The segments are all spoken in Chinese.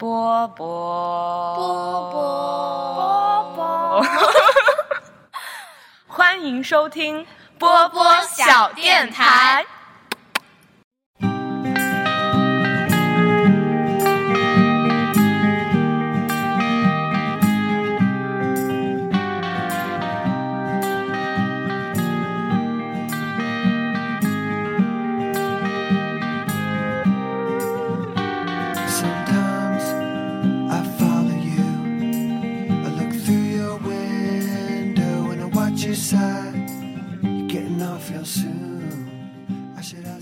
波波波波波，欢迎收听波波小电台。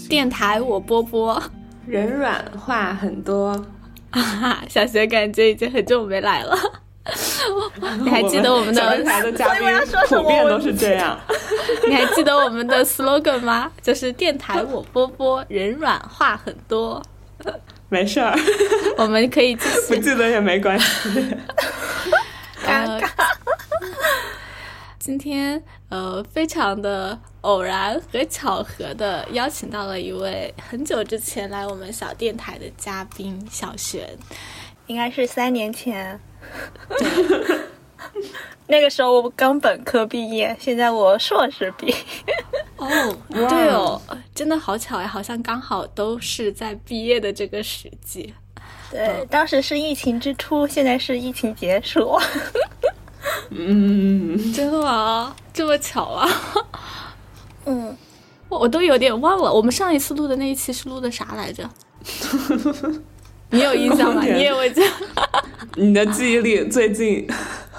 电台我波波，人软话很多，啊哈，小学感觉已经很久没来了。你还记得我们的小电台的嘉宾 普遍都是这样。你还记得我们的 slogan 吗？就是电台我波波，人软话很多。没事儿，我们可以继不。记得也没关系。呃，今天呃，非常的偶然和巧合的邀请到了一位很久之前来我们小电台的嘉宾小璇。应该是三年前，那个时候我刚本科毕业，现在我硕士毕业。哦，对哦，真的好巧呀，好像刚好都是在毕业的这个时机。对，当时是疫情之初，现在是疫情结束。嗯，真的吗？这么巧啊！嗯，我我都有点忘了，我们上一次录的那一期是录的啥来着？你有印象吗？你也会这样？你的记忆力最近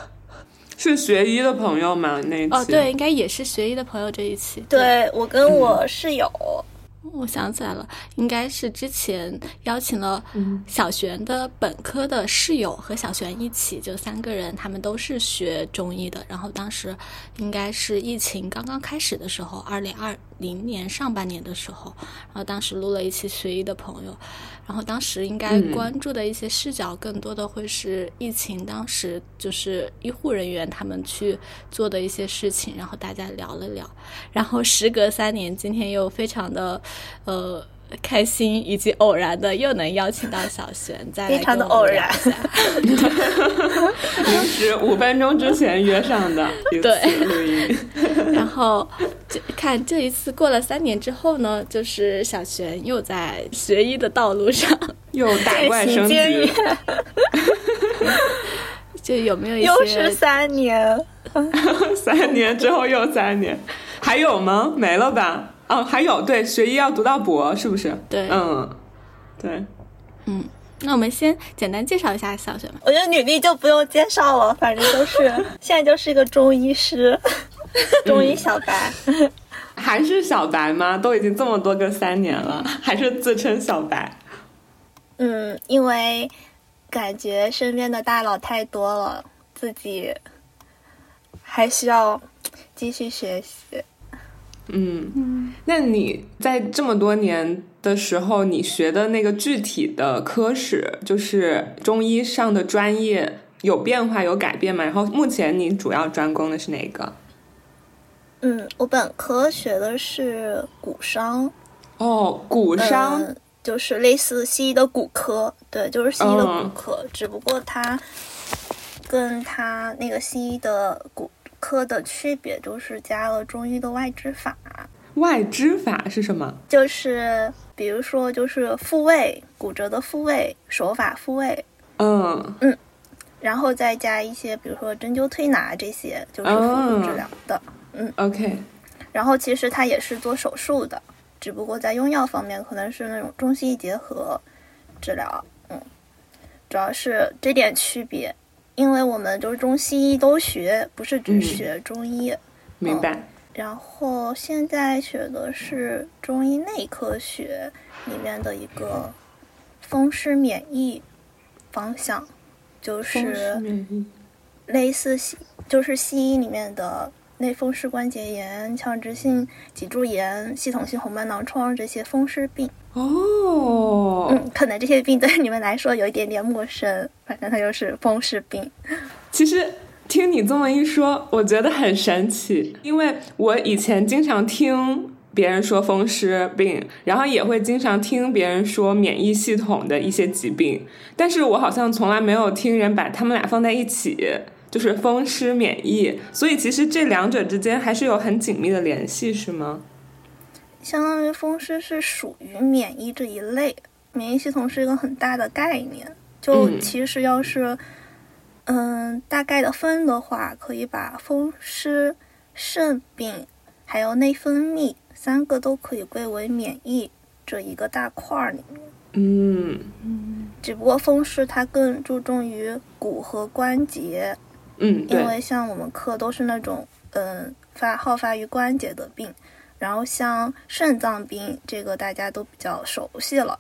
是学医的朋友吗？那一期哦，对，应该也是学医的朋友这一期。对我跟我室友，我想起来了，应该是之前邀请了小璇的本科的室友和小璇一起，就三个人，他们都是学中医的。然后当时应该是疫情刚刚开始的时候，二零二零年上半年的时候，然后当时录了一期学医的朋友，然后当时应该嗯关注的一些视角更多的会是疫情当时就是医护人员他们去做的一些事情，然后大家聊了聊。然后时隔三年，今天又非常的呃开心以及偶然的又能邀请到小璇，再来非常的偶然临时五分钟之前约上的对录音。然后这看这一次过了三年之后呢，就是小璇又在学医的道路上，又打怪升级，渐 就有没有一又是些三年。三年之后又三年，还有吗？没了吧？哦，还有，对，学医要读到博，是不是？对嗯，对，嗯？那我们先简单介绍一下小学吧。我觉得女力就不用介绍了，反正都是 现在就是一个中医师，中医小白。还是小白吗？都已经这么多个三年了，还是自称小白？嗯，因为感觉身边的大佬太多了，自己还需要继续学习。嗯，那你在这么多年的时候，你学的那个具体的科室，就是中医上的专业，有变化有改变吗？然后目前你主要专攻的是哪个？嗯，我本科学的是骨伤，哦，骨伤。嗯，就是类似西医的骨科，对，就是西医的骨嗯科，只不过它跟它那个西医的骨科的区别就是加了中医的外治法，外支法是什么？就是比如说就是复位，骨折的复位，手法复位，嗯。嗯，然后再加一些比如说针灸推拿这些，就是辅助治疗的。嗯 OK，然后其实它也是做手术的，只不过在用药方面可能是那种中西医结合治疗，嗯，主要是这点区别，因为我们就是中西医都学，不是只嗯学中医。明白。然后现在学的是中医内科学里面的一个风湿免疫方向，就是类似西，就是西医里面的类风湿关节炎、强直性脊柱炎、系统性红斑狼疮这些风湿病。哦，嗯，可能这些病对你们来说有一点点陌生，反正它就是风湿病。其实听你这么一说，我觉得很神奇，因为我以前经常听别人说风湿病，然后也会经常听别人说免疫系统的一些疾病，但是我好像从来没有听人把他们俩放在一起，就是风湿免疫，所以其实这两者之间还是有很紧密的联系，是吗？相当于风湿是属于免疫这一类，免疫系统是一个很大的概念。就嗯其实要是，嗯、大概的分的话，可以把风湿、肾病还有内分泌三个都可以归为免疫这一个大块儿里面。嗯只不过风湿它更注重于骨和关节，嗯，因，为像我们科都是那种嗯发好发于关节的病，然后像肾脏病这个大家都比较熟悉了，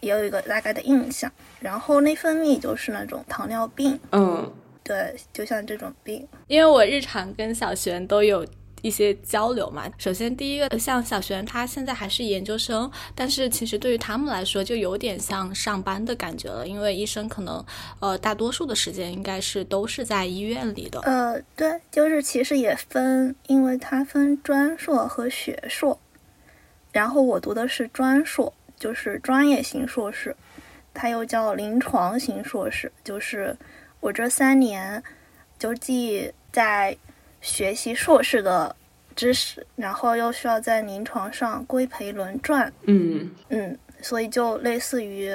也有一个大概的印象。然后内分泌就是那种糖尿病，嗯对，就像这种病，因为我日常跟小璇都有一些交流嘛。首先，第一个像小璇，他现在还是研究生，但是其实对于他们来说，就有点像上班的感觉了，因为医生可能呃大多数的时间应该是都是在医院里的。呃，对，就是其实也分，因为它分专硕和学硕，然后我读的是专硕，就是专业型硕士，它又叫临床型硕士，就是我这三年就既在学习硕士的知识，然后又需要在临床上规培轮转，嗯嗯，所以就类似于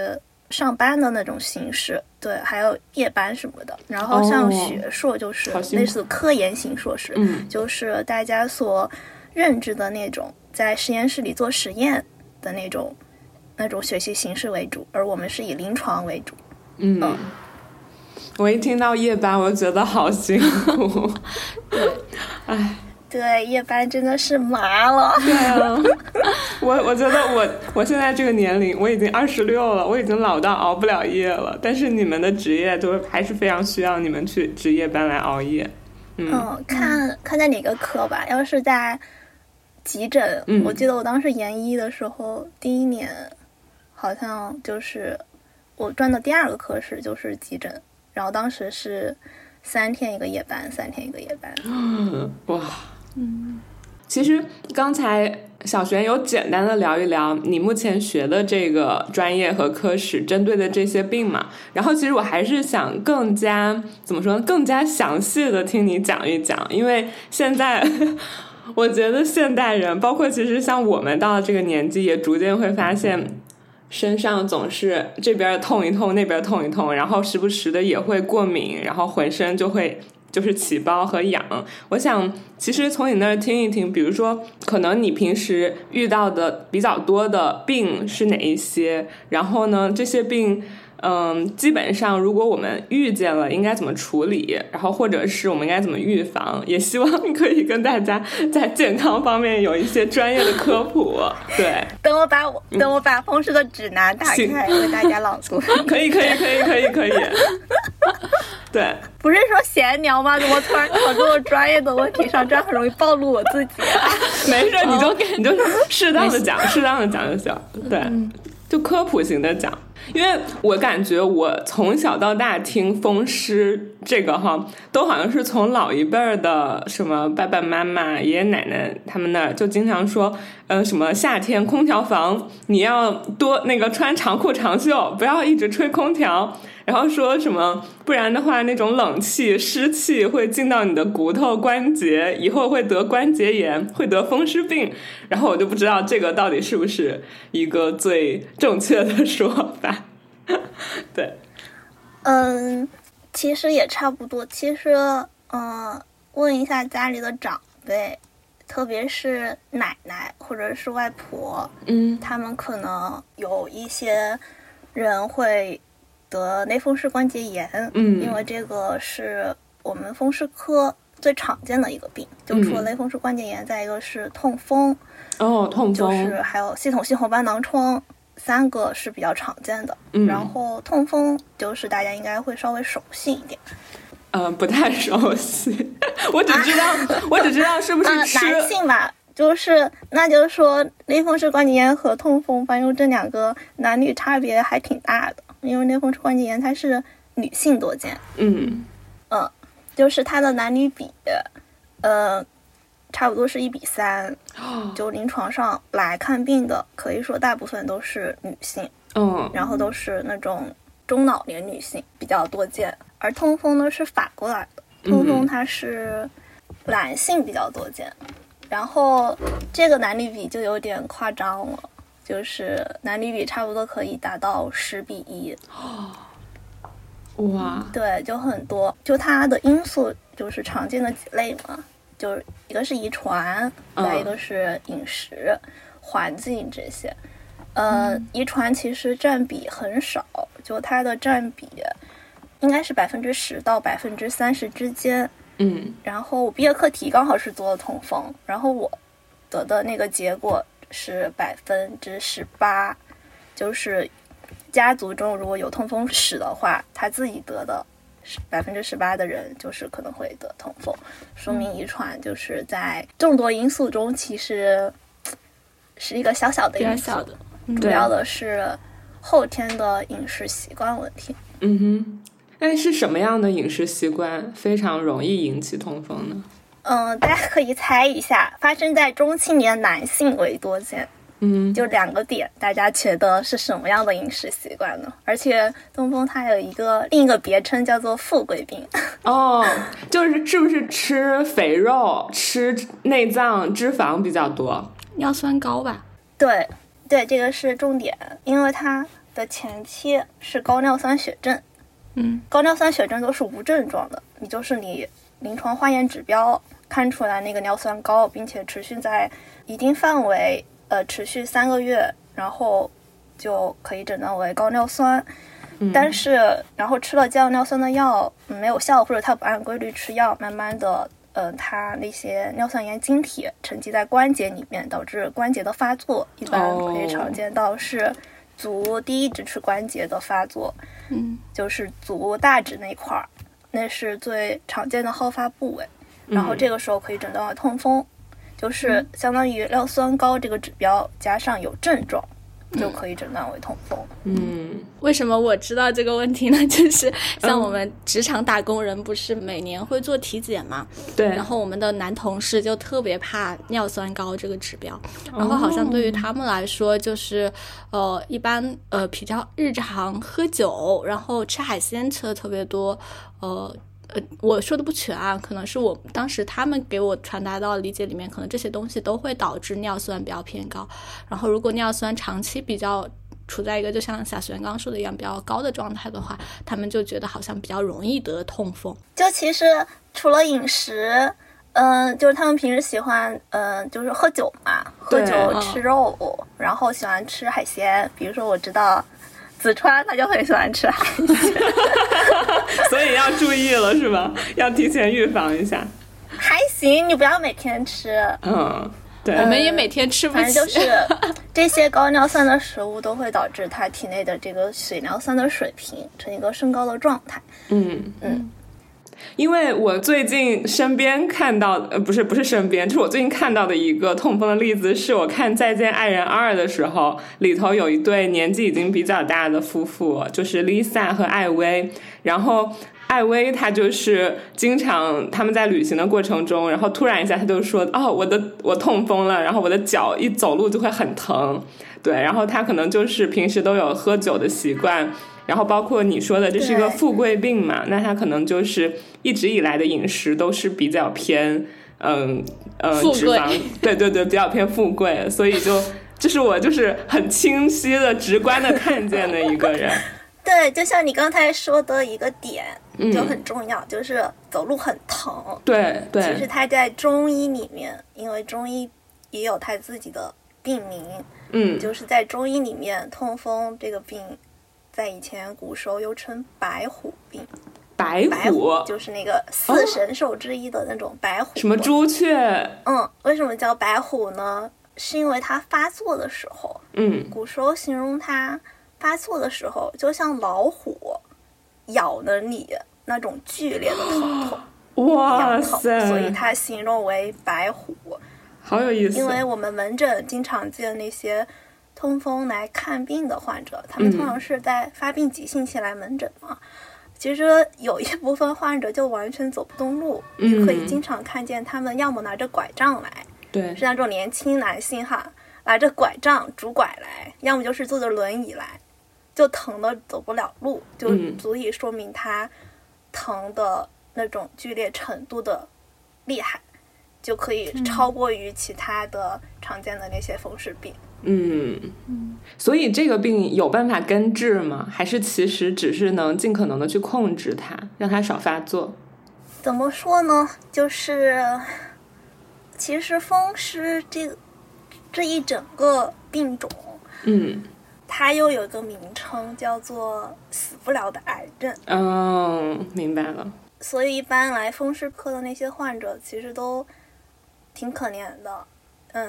上班的那种形式，对，还有夜班什么的。然后像哦学硕就是类似科研型硕士，嗯就是大家所认知的那种在实验室里做实验的那种那种学习形式为主，而我们是以临床为主。嗯嗯。我一听到夜班，我就觉得好辛苦。对哎，对，夜班真的是麻了。对啊，我我觉得我我现在这个年龄，我已经二十六了，我已经老到熬不了夜了。但是你们的职业都还是非常需要你们去值夜班来熬夜。嗯嗯，看看在哪个科吧。要是在急诊，嗯我记得我当时研一的时候，第一年好像就是我转的第二个科室就是急诊，然后当时是三天一个夜班，三天一个夜班。嗯，哇，嗯，其实刚才小璇有简单的聊一聊你目前学的这个专业和科室针对的这些病嘛，然后其实我还是想更加怎么说呢，更加详细的听你讲一讲，因为现在。我觉得现代人，包括其实像我们到了这个年纪，也逐渐会发现，身上总是这边痛一痛，那边痛一痛，然后时不时的也会过敏，然后浑身就会就是起包和痒。我想，其实从你那儿听一听，比如说，可能你平时遇到的比较多的病是哪一些？然后呢，这些病。嗯，基本上如果我们遇见了，应该怎么处理？然后或者是我们应该怎么预防？也希望可以跟大家在健康方面有一些专业的科普。对，等我把我等我把风湿的指南打开，为大家朗读。可以，可以，可以，可以，可以。对，不是说闲聊吗？怎么突然跑这么专业的问题上？这样很容易暴露我自己啊。没事，你就你就适当的讲，适当的讲就行。对，就科普型的讲。因为我感觉我从小到大听风湿这个哈，都好像是从老一辈儿的什么爸爸妈妈、爷爷奶奶他们那儿就经常说，嗯、什么夏天空调房你要多那个穿长裤长袖，不要一直吹空调。然后说什么，不然的话，那种冷气、湿气会进到你的骨头、关节，以后会得关节炎，会得风湿病。然后我就不知道这个到底是不是一个最正确的说法。对，嗯，其实也差不多。其实，嗯，问一下家里的长辈，特别是奶奶或者是外婆，嗯他们可能有一些人会得类风湿关节炎，嗯因为这个是我们风湿科最常见的一个病。就除了嗯类风湿关节炎，再一个是痛风，哦，痛风就，是还有系统性红斑狼疮，三个是比较常见的。嗯然后痛风就是大家应该会稍微熟悉一点。嗯、不太熟悉，我只知道，我只知道是不啊，是吃，男性吧，就是那就是说类风湿关节炎和痛风，反正这两个男女差别还挺大的。因为类风湿关节炎它是女性多见，嗯就是它的男女比，呃，差不多是一比三。就临床上来看病的，可以说大部分都是女性，嗯。然后都是那种中老年女性比较多见，而痛风呢是反过来的，痛风它是男性比较多见，然后这个男女比就有点夸张了，就是男女比差不多可以达到十比一，哇，对，就很多，就它的因素就是常见的几类嘛，就是一个是遗传，嗯再一个是饮食、环境这些。呃，遗传其实占比很少，就它的占比应该是百分之十到百分之三十之间。嗯然后我毕业课题刚好是做的痛风，然后我得的那个结果是百分之十八，就是家族中如果有痛风史的话，他自己得的百分之十八的人就是可能会得痛风，说明遗传就是在众多因素中其实是一个小小的因素，小的，主要的是后天的饮食习惯问题。嗯哼，那是什么样的饮食习惯非常容易引起痛风呢？嗯，大家可以猜一下，发生在中青年男性为多见。嗯，就两个点，大家觉得是什么样的饮食习惯呢？而且东风它有一个另一个别称叫做富贵病，哦，就是是不是吃肥肉、吃内脏、脂肪比较多？尿酸高吧？对对，这个是重点，因为它的前期是高尿酸血症，嗯，高尿酸血症都是无症状的，你就是你临床化验指标看出来那个尿酸高，并且持续在一定范围，呃，持续三个月，然后就可以诊断为高尿酸。但是，然后吃了降尿酸的药、嗯没有效，或者他不按规律吃药，慢慢的，呃，他那些尿酸盐晶体沉积在关节里面，导致关节的发作，一般可以常见到是足第一指尺关节的发作，嗯，就是足大指那块儿，那是最常见的好发部位。然后这个时候可以诊断为痛风，就是相当于尿酸高这个指标加上有症状，就可以诊断为痛风。嗯为什么我知道这个问题呢？就是像我们职场打工人，不是每年会做体检嘛？对，然后我们的男同事就特别怕尿酸高这个指标，然后好像对于他们来说，就是呃，一般呃比较日常喝酒，然后吃海鲜吃的特别多，呃。呃，我说的不全啊，可能是我当时他们给我传达到的理解里面，可能这些东西都会导致尿酸比较偏高。然后如果尿酸长期比较处在一个就像小璇刚刚说的一样比较高的状态的话，他们就觉得好像比较容易得痛风。就其实除了饮食，嗯、就是他们平时喜欢，嗯、就是喝酒嘛，喝酒嗯吃肉，然后喜欢吃海鲜。比如说我知道子川他就很喜欢吃海鲜，所以要注意了是吧？要提前预防一下。还行，你不要每天吃。嗯，对，我们也每天吃不起，反正就是这些高尿酸的食物都会导致他体内的这个水尿酸的水平呈一个升高的状态。嗯嗯。因为我最近身边看到，呃，不是不是身边，就是我最近看到的一个痛风的例子，是我看《再见爱人二》的时候，里头有一对年纪已经比较大的夫妇，就是 Lisa 和艾薇，然后。艾薇她就是经常他们在旅行的过程中，然后突然一下她就说：“哦，我的我痛风了，然后我的脚一走路就会很疼。”对，然后她可能就是平时都有喝酒的习惯，然后包括你说的这是一个富贵病嘛，那他可能就是一直以来的饮食都是比较偏嗯呃脂肪，对对对，比较偏富贵，所以就 这是我就是很清晰的、直观的看见的一个人。对，就像你刚才说的一个点嗯。就很重要，就是走路很疼。对对。其实他，在中医里面，因为中医也有他自己的病名，嗯。就是在中医里面，痛风这个病，在以前古时候又称白虎病。白白虎虎就是那个四神兽之一的那种白虎。什么？朱雀，嗯，为什么叫白虎呢？是因为它发作的时候，嗯古时候形容它发作的时候，就像老虎咬了你那种剧烈的疼痛一 哇塞，所以它形容为白虎。好有意思。因为我们门诊经常见那些痛风来看病的患者，他们嗯。通常是在发病急性期来门诊嘛，其实有一部分患者就完全走不动路，嗯。你可以经常看见他们要么拿着拐杖来，对。是那种年轻男性哈，拿着拐杖拄拐来，要么就是坐着轮椅来，就疼的走不了路，就嗯足以说明他疼的那种剧烈程度的厉害，就可以超过于其他的常见的那些风湿病。嗯，所以这个病有办法根治吗？还是其实只是能尽可能的去控制它，让它少发作？怎么说呢？就是其实风湿这个这一整个病种，嗯它又有一个名称叫做死不了的癌症。嗯，明白了。所以一般来风湿科的那些患者其实都挺可怜的，嗯，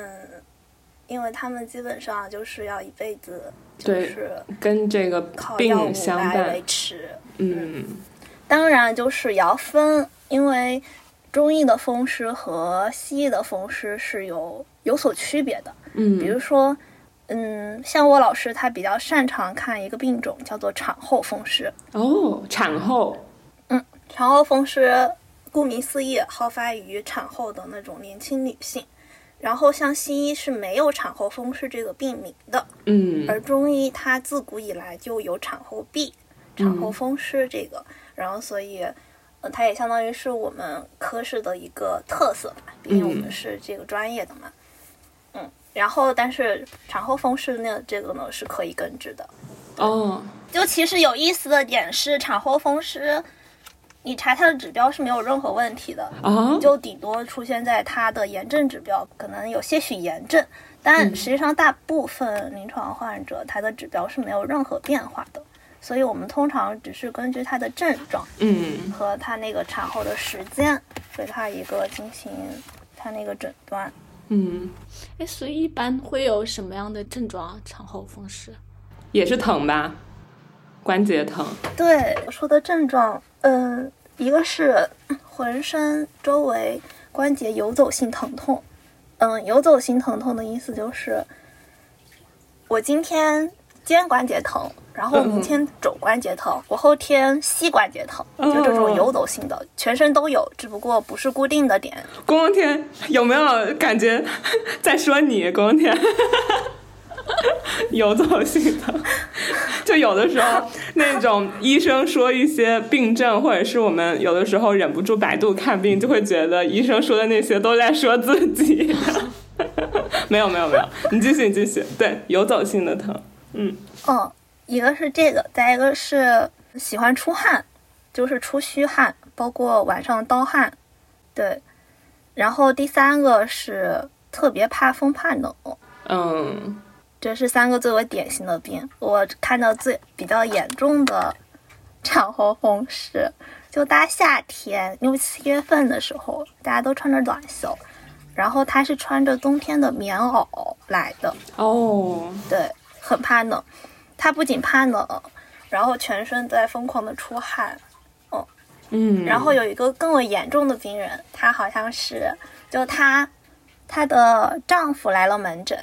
因为他们基本上就是要一辈子就是跟这个靠药物病相来伴维。持。嗯当然就是也要分，因为中医的风湿和西医的风湿是有有所区别的。嗯，比如说，嗯，像我老师他比较擅长看一个病种叫做产后风湿。哦，产后。嗯产后风湿顾名思义，好发于产后的那种年轻女性。然后像西医是没有产后风湿这个病名的，嗯而中医它自古以来就有产后痹、产后风湿这个，然后所以，呃，它也相当于是我们科室的一个特色吧，毕竟我们是这个专业的嘛。嗯，然后但是产后风湿呢，这个呢是可以根治的。哦，就其实有意思的点是，产后风湿，你查他的指标是没有任何问题的，啊，就顶多出现在他的炎症指标，可能有些许炎症，但实际上大部分临床患者他的指标是没有任何变化的，所以我们通常只是根据他的症状嗯和他那个产后的时间，给他一个进行他那个诊断。嗯，哎，所以一般会有什么样的症状啊？产后风湿？也是疼吧？关节疼。对我说的症状，嗯，一个是浑身周围关节游走性疼痛，嗯，游走性疼痛的意思就是，我今天肩关节疼，然后明天肘关节疼，我后天膝关节疼，就这种游走性的，全身都有，只不过不是固定的点。宫宫天有没有感觉在说你？宫宫天游走性的，就有的时候那种医生说一些病症，或者是我们有的时候忍不住百度看病，就会觉得医生说的那些都在说自己。没有没有没有，你继续你继续。对，游走性的疼，嗯嗯，一个是这个，再一个是喜欢出汗，就是出虚汗，包括晚上盗汗，对。然后第三个是特别怕风怕冷，嗯这是三个最为典型的病。我看到最比较严重的 产后风湿，就大夏天六七月份的时候，大家都穿着短袖，然后他是穿着冬天的棉袄来的，哦对，很怕冷。他不仅怕冷，然后全身在疯狂的出汗。嗯，然后有一个更为严重的病人，她好像是就她她的丈夫来了门诊，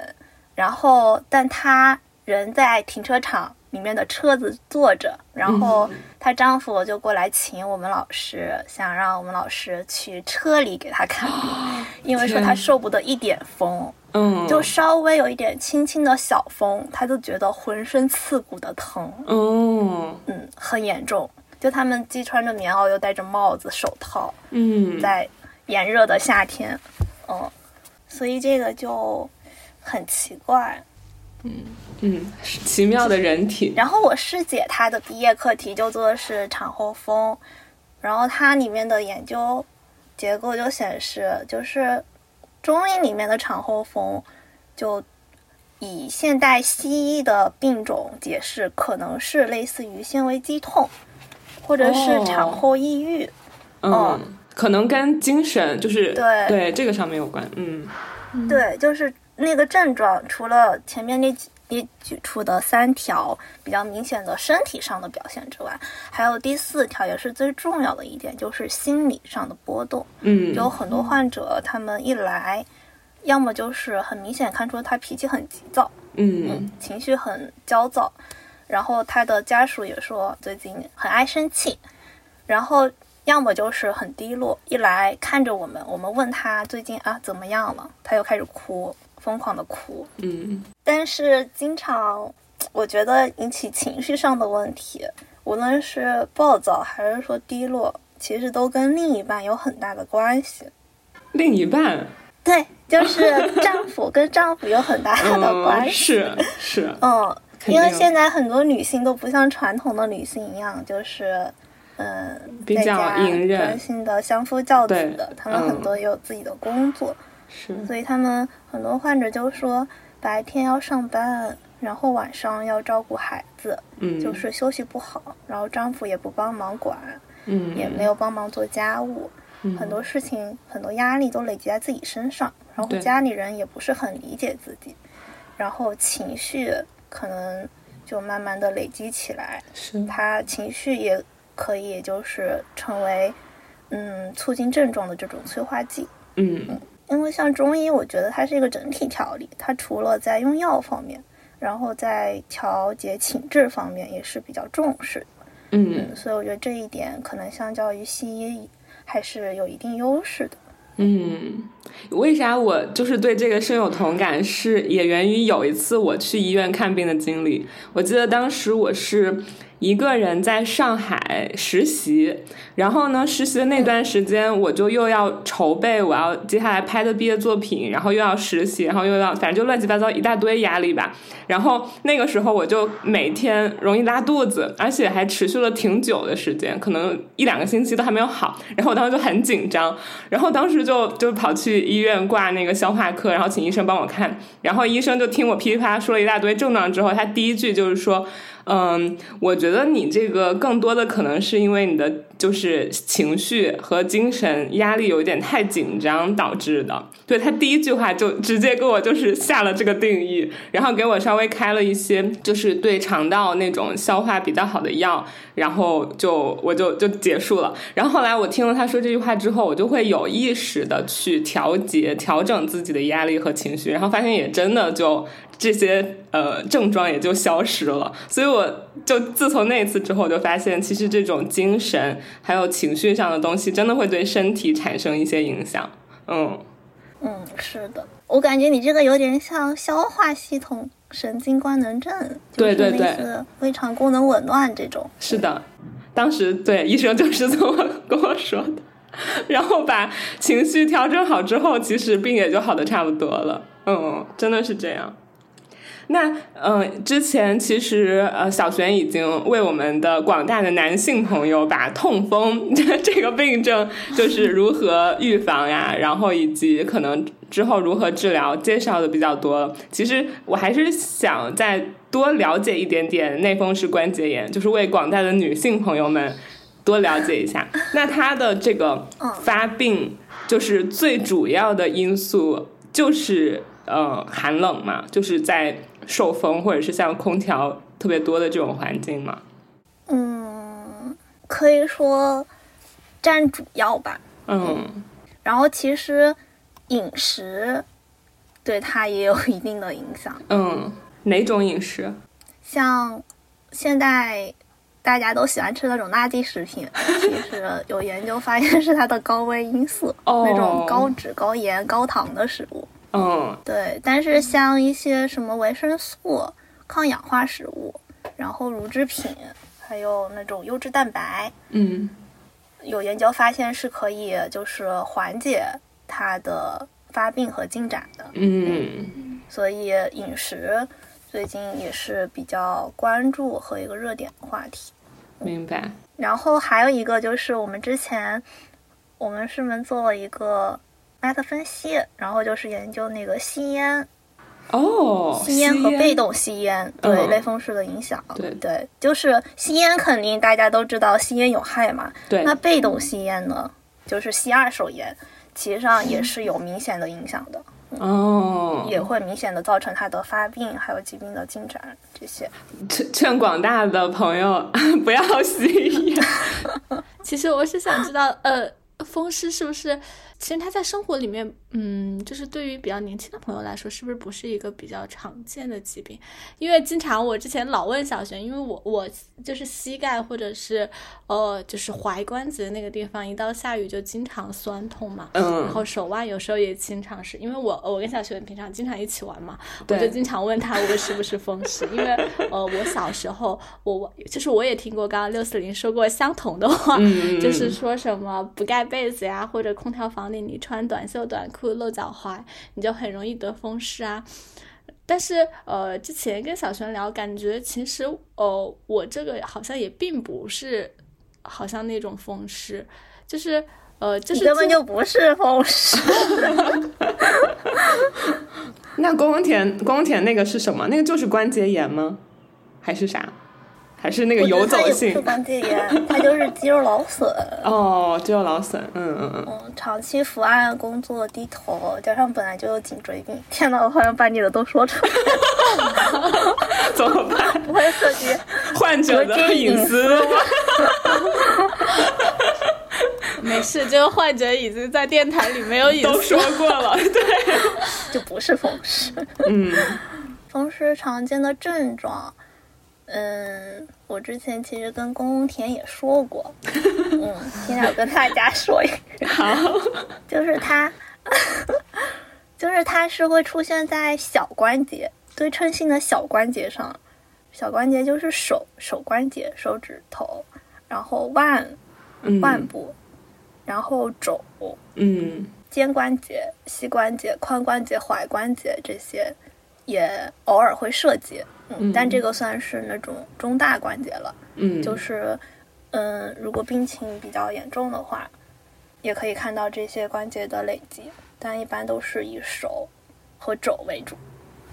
然后但她人在停车场里面的车子坐着，然后她丈夫就过来请我们老师，想让我们老师去车里给她看病，因为说她受不得一点风，嗯。就稍微有一点轻轻的小风，她就觉得浑身刺骨的疼，哦嗯，很严重。就他们既穿着棉袄，又戴着帽子、手套，嗯。在炎热的夏天，嗯，所以这个就很奇怪。嗯嗯，奇妙的人体，然后我师姐她的毕业课题就做的是产后风，然后它里面的研究结构就显示，就是中医里面的产后风，就以现代西医的病种解释，可能是类似于纤维肌痛，或者是哦产后抑郁。嗯。哦，可能跟精神就是对。对这个上面有关，嗯。对，就是那个症状，除了前面那几列举出的三条比较明显的身体上的表现之外，还有第四条也是最重要的一点，就是心理上的波动。嗯，有很多患者他们一来，要么就是很明显看出他脾气很急躁，嗯情绪很焦躁，然后他的家属也说最近很爱生气，然后要么就是很低落，一来看着我们，我们问他最近啊怎么样了，他又开始哭，疯狂的哭。嗯。但是经常我觉得引起情绪上的问题，无论是暴躁还是说低落，其实都跟另一半有很大的关系。另一半，对，就是丈夫跟丈夫有很大的 关嗯，系。是是，嗯，因为现在很多女性都不像传统的女性一样，就是嗯，比较在家隐忍。专心的相夫教子的，她们嗯。很多也有自己的工作，是，所以他们很多患者就说白天要上班，然后晚上要照顾孩子，嗯，就是休息不好，然后丈夫也不帮忙管，嗯，也没有帮忙做家务，嗯。很多事情很多压力都累积在自己身上，然后家里人也不是很理解自己，然后情绪可能就慢慢的累积起来，是，他情绪也可以就是成为嗯促进症状的这种催化剂。嗯因为像中医，我觉得它是一个整体调理，它除了在用药方面，然后在调节情志方面也是比较重视的。嗯所以我觉得这一点可能相较于西医还是有一定优势的。嗯，为啥我就是对这个深有同感？是也源于有一次我去医院看病的经历。我记得当时我是一个人在上海实习，然后呢，实习的那段时间我就又要筹备我要接下来拍的毕业作品，然后又要实习，然后又要反正就乱七八糟一大堆压力吧。然后那个时候我就每天容易拉肚子，而且还持续了挺久的时间，可能一两个星期都还没有好。然后我当时就很紧张，然后当时就就跑去医院挂那个消化科，然后请医生帮我看。然后医生就听我噼里啪啦说了一大堆症状之后，他第一句就是说。嗯，我觉得你这个更多的可能是因为你的就是情绪和精神压力有一点太紧张导致的。对他第一句话就直接给我就是下了这个定义，然后给我稍微开了一些就是对肠道那种消化比较好的药，然后就我就就结束了。然后后来我听了他说这句话之后，我就会有意识的去调节、调整自己的压力和情绪，然后发现也真的就这些呃症状也就消失了。所以我就自从那次之后，我就发现其实这种精神还有情绪上的东西，真的会对身体产生一些影响。嗯，嗯，是的，我感觉你这个有点像消化系统神经官能症，对对对就是类似胃肠功能紊乱这种。是的，当时对医生就是这么跟我说的。然后把情绪调整好之后，其实病也就好的差不多了。嗯，真的是这样。那嗯、呃之前其实呃，小璇已经为我们的广大的男性朋友把痛风 这个病症就是如何预防呀，然后以及可能之后如何治疗介绍的比较多了。其实我还是想再多了解一点点类风湿关节炎，就是为广大的女性朋友们多了解一下。那它的这个发病，就是最主要的因素就是呃寒冷嘛，就是在受风或者是像空调特别多的这种环境嘛。嗯，可以说占主要吧。嗯然后其实饮食对它也有一定的影响，嗯，哪种饮食？像现在大家都喜欢吃那种垃圾食品，其实有研究发现是它的高危因素，哦那种高脂、高盐、高糖的食物。嗯对，但是像一些什么维生素、抗氧化食物，然后乳制品，还有那种优质蛋白，嗯有研究发现是可以就是缓解它的发病和进展的。嗯所以饮食最近也是比较关注和一个热点话题。明白。然后还有一个就是我们之前我们是门做了一个 meta 分析，然后就是研究那个吸烟、哦，吸烟和被动吸烟对嗯类风湿的影响。对对，就是吸烟肯定大家都知道吸烟有害嘛，对那被动吸烟呢，就是吸二手烟，其实上也是有明显的影响的。哦，也会明显的造成它的发病，还有疾病的进展这些。劝劝广大的朋友 不要吸烟。其实我是想知道，呃，风湿是不是？其实他在生活里面嗯，就是对于比较年轻的朋友来说，是不是不是一个比较常见的疾病？因为经常我之前老问小璇，因为我我就是膝盖或者是呃就是踝关节那个地方，一到下雨就经常酸痛嘛。嗯然后手腕有时候也经常是，因为我我跟小璇平常经常一起玩嘛，我就经常问他我是不是风湿，因为呃我小时候我我就是我也听过刚刚六四零说过相同的话，嗯 就是说什么不盖被子呀，或者空调房里你穿短袖短裤露脚踝，你就很容易得风湿啊。但是呃，之前跟小璇聊，感觉其实呃，我这个好像也并不是，好像那种风湿，就是呃，就是根本就不是风湿，那宫田宫田那个是什么？那个就是关节炎吗？还是啥？还是那个游走性？关节炎，它就是肌肉劳损。哦，肌肉劳损。嗯嗯嗯。嗯，长期伏案工作低头，加上本来就有颈椎病，天呐，我好像把你的都说出来了，怎么办？不会涉及患者的隐私。没事，这个患者已经在电台里没有隐都私说过了，对，就不是风湿。嗯风湿常见的症状，嗯，我之前其实跟宫宫田也说过，嗯，现在我跟大家说一个，好，就是它，就是它是会出现在小关节对称性的小关节上，小关节就是手手关节、手指头，然后腕嗯腕部，然后肘、嗯肩关节、膝关节、髋关节、踝关节这些也偶尔会涉及，嗯，嗯。但这个算是那种中大关节了，嗯，就是，嗯，如果病情比较严重的话，也可以看到这些关节的累积，但一般都是以手和肘为主，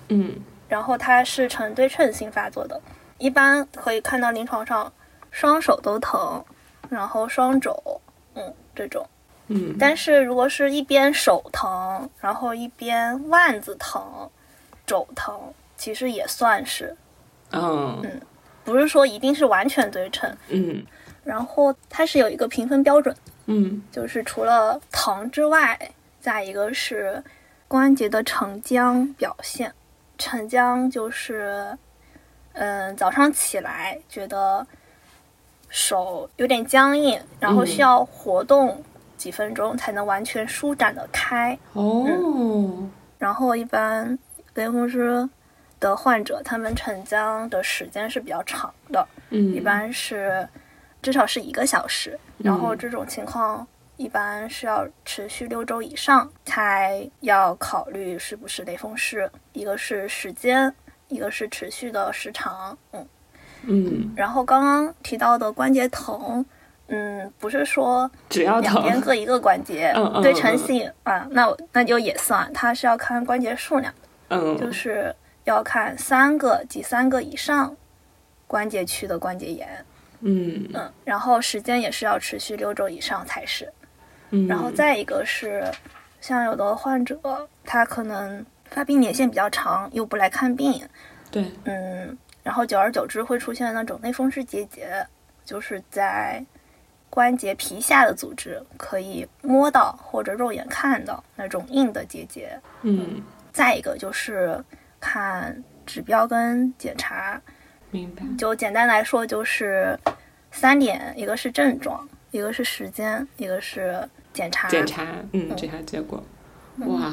嗯。然后它是呈对称性发作的，一般可以看到临床上双手都疼，然后双肘，嗯，这种。嗯，但是如果是一边手疼，然后一边腕子疼、肘疼，其实也算是，嗯不是说一定是完全对称。嗯然后它是有一个评分标准，嗯就是除了疼之外，再一个是关节的沉僵表现。沉僵就是，嗯，早上起来觉得手有点僵硬，然后需要活动几分钟才能完全舒展的开。哦，然后一般类风湿的患者，他们沉僵的时间是比较长的，嗯，一般是至少是一个小时。然后这种情况一般是要持续六周以上，才要考虑是不是类风湿。一个是时间，一个是持续的时长。嗯，嗯，然后刚刚提到的关节疼。嗯，不是说只要两边，各一个关节对称性啊，那那就也算，它是要看关节数量。就嗯是要看三个及三个以上关节区的关节炎，嗯。嗯，然后时间也是要持续六周以上才是。嗯，然后再一个是，像有的患者他可能发病年限比较长，又不来看病，对，嗯，然后久而久之会出现那种类风湿结节，就是在关节皮下的组织可以摸到或者肉眼看到那种硬的结节，嗯，再一个就是看指标跟检查，明白，就简单来说就是三点，一个是症状，一个是时间，一个是检查。检查，嗯，检查结果，哇。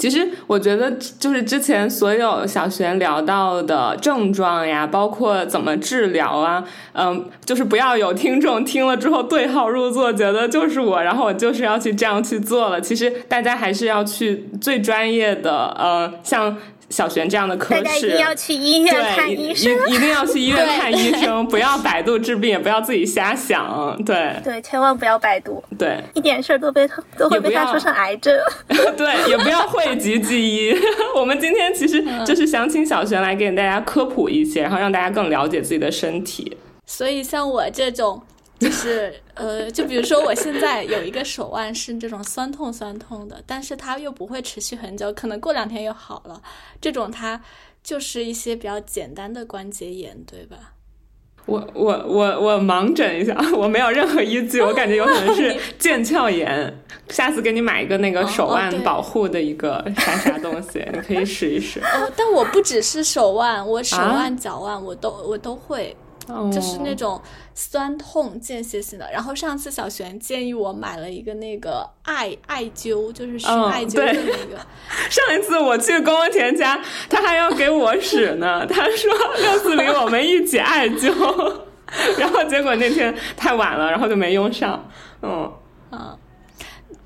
其实我觉得，就是之前所有小璇聊到的症状呀，包括怎么治疗啊，嗯，就是不要有听众听了之后对号入座，觉得就是我，然后我就是要去这样去做了。其实大家还是要去最专业的，嗯，像小璇这样的科大家一定室。要去医院看，医生。一一定要去医院看医生，不要百度治病，也不要自己瞎想。对对，千万不要百度，对，一点事儿都被他都会被他说成癌症。对，也不要讳疾忌医。我们今天其实就是想请小璇来给大家科普一些，然后让大家更了解自己的身体。所以像我这种，就是呃，就比如说我现在有一个手腕是这种酸痛酸痛的，但是它又不会持续很久，可能过两天又好了。这种它就是一些比较简单的关节炎，对吧？我我我我盲诊一下，我没有任何依据，我感觉有可能是 腱鞘炎。下次给你买一个那个手腕保护的一个啥啥东西，你可以试一试。哦，但我不只是手腕，我手腕、脚腕我都我都会。就是那种酸痛间歇性的，然后上次小璇建议我买了一个那个艾艾灸，就是熏艾灸的那个。上一次我去宫田家，他还要给我使呢，他说六四零我们一起艾灸，然后结果那天太晚了，然后就没用上。嗯嗯。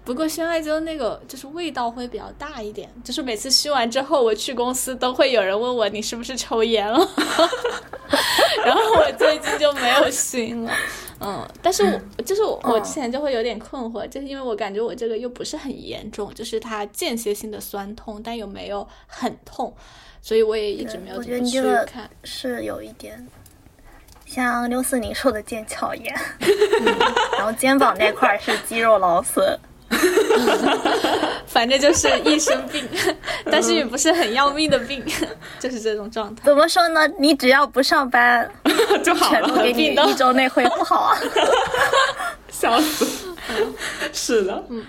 不过熏艾灸那个就是味道会比较大一点，就是每次熏完之后，我去公司都会有人问我你是不是抽烟了，然后我最近就没有熏了，嗯，但是我就是我我之前就会有点困惑，就是因为我感觉我这个又不是很严重，就是它间歇性的酸痛，但又没有很痛，所以我也一直没有怎么去看。是有一点像六四零说的腱鞘炎，然后肩膀那块是肌肉劳损。反正就是一身病，但是也不是很要命的病，就是这种状态。怎么说呢？你只要不上班 就好了，给你一周内恢复好啊！笑死，是的，嗯。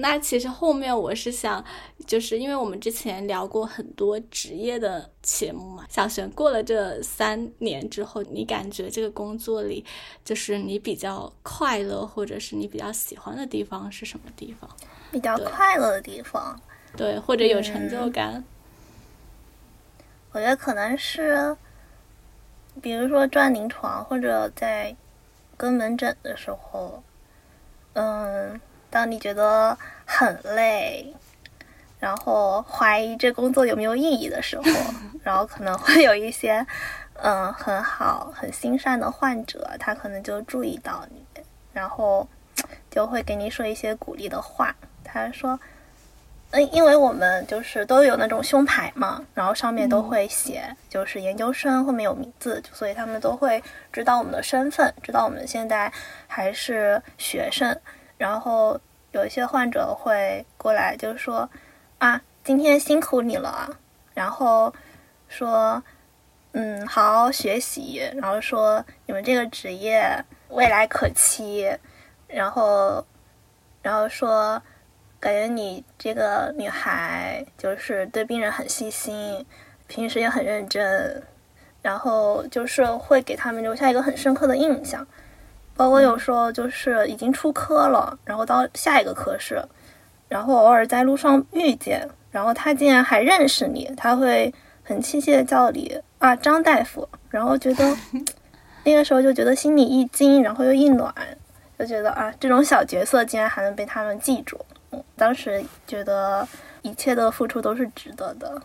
那其实后面我是想，就是因为我们之前聊过很多职业的节目嘛。小璇过了这三年之后，你感觉这个工作里，就是你比较快乐，或者是你比较喜欢的地方是什么地方？比较快乐的地方，对，或者有成就感。我觉得可能是，比如说转临床或者在跟门诊的时候，嗯。当你觉得很累，然后怀疑这工作有没有意义的时候，然后可能会有一些嗯很好、很心善的患者，他可能就注意到你，然后就会给你说一些鼓励的话。他说：“嗯，因为我们就是都有那种胸牌嘛，然后上面都会写就是研究生，后面有名字，所以他们都会知道我们的身份，知道我们现在还是学生。”然后有一些患者会过来，就是说，啊，今天辛苦你了，然后说，嗯，好好学习，然后说你们这个职业未来可期，然后，然后说，感觉你这个女孩就是对病人很细心，平时也很认真，然后就是会给他们留下一个很深刻的印象。包括有时候就是已经出科了，然后到下一个科室，然后偶尔在路上遇见，然后他竟然还认识你，他会很亲切的叫你啊张大夫，然后觉得 那个时候就觉得心里一惊，然后又一暖，就觉得啊这种小角色竟然还能被他们记住，嗯，当时觉得一切的付出都是值得的。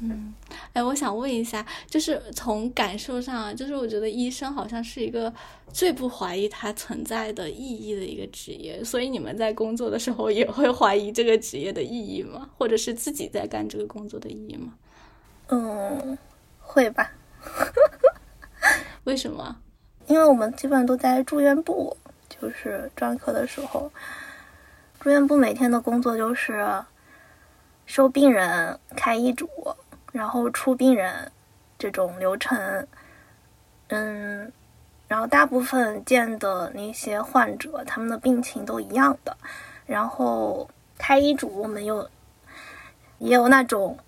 嗯，哎，我想问一下，就是从感受上，就是我觉得医生好像是一个最不怀疑它存在的意义的一个职业，所以你们在工作的时候也会怀疑这个职业的意义吗？或者是自己在干这个工作的意义吗？嗯，会吧。为什么？因为我们基本上都在住院部，就是专科的时候，住院部每天的工作就是收病人、开医嘱。然后出病人这种流程，嗯，然后大部分见的那些患者，他们的病情都一样的。然后开医嘱，我们有也有那种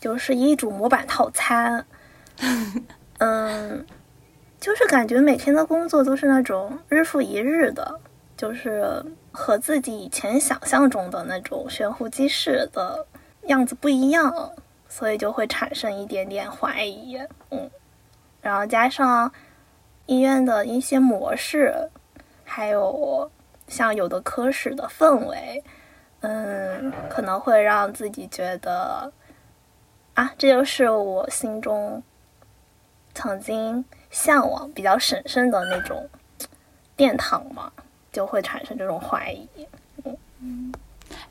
就是医嘱模板套餐，嗯，就是感觉每天的工作都是那种日复一日的，就是和自己以前想象中的那种悬壶济世的样子不一样。所以就会产生一点点怀疑，嗯，然后加上医院的一些模式，还有像有的科室的氛围，嗯，可能会让自己觉得，啊，这就是我心中曾经向往、比较神圣的那种殿堂嘛，就会产生这种怀疑，嗯，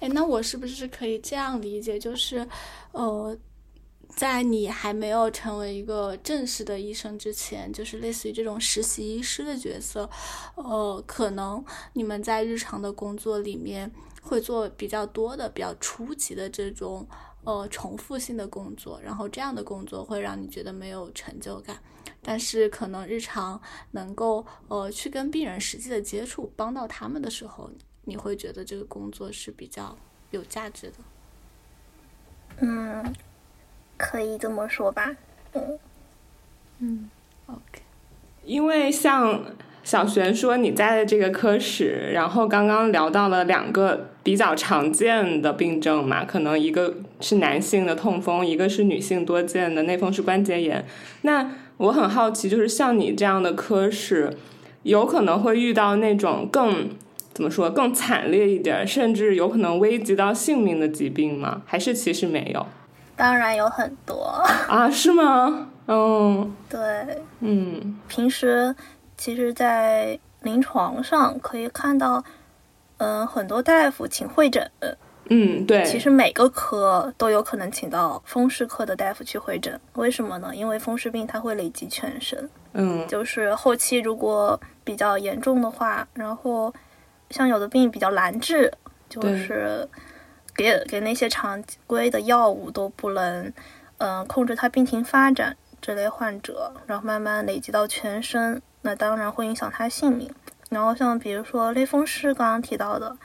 哎，那我是不是可以这样理解，就是，呃。在你还没有成为一个正式的医生之前，就是类似于这种实习医师的角色，呃，可能你们在日常的工作里面会做比较多的、比较初级的这种呃重复性的工作，然后这样的工作会让你觉得没有成就感。但是可能日常能够呃去跟病人实际的接触，帮到他们的时候，你会觉得这个工作是比较有价值的。嗯，可以这么说吧。嗯嗯，OK。因为像小璇说你在的这个科室，然后刚刚聊到了两个比较常见的病症嘛，可能一个是男性的痛风，一个是女性多见的类风湿关节炎。那我很好奇，就是像你这样的科室，有可能会遇到那种更怎么说更惨烈一点，甚至有可能危及到性命的疾病吗？还是其实没有？当然有很多啊？是吗？嗯，对，嗯，平时其实，在临床上可以看到，嗯，很多大夫请会诊，嗯，对，其实每个科都有可能请到风湿科的大夫去会诊。为什么呢？因为风湿病它会累积全身，嗯，就是后期如果比较严重的话，然后像有的病比较难治，就是给给那些常规的药物都不能，嗯，控制他病情发展。这类患者，然后慢慢累积到全身，那当然会影响他性命。然后像比如说类风湿，刚刚提到的，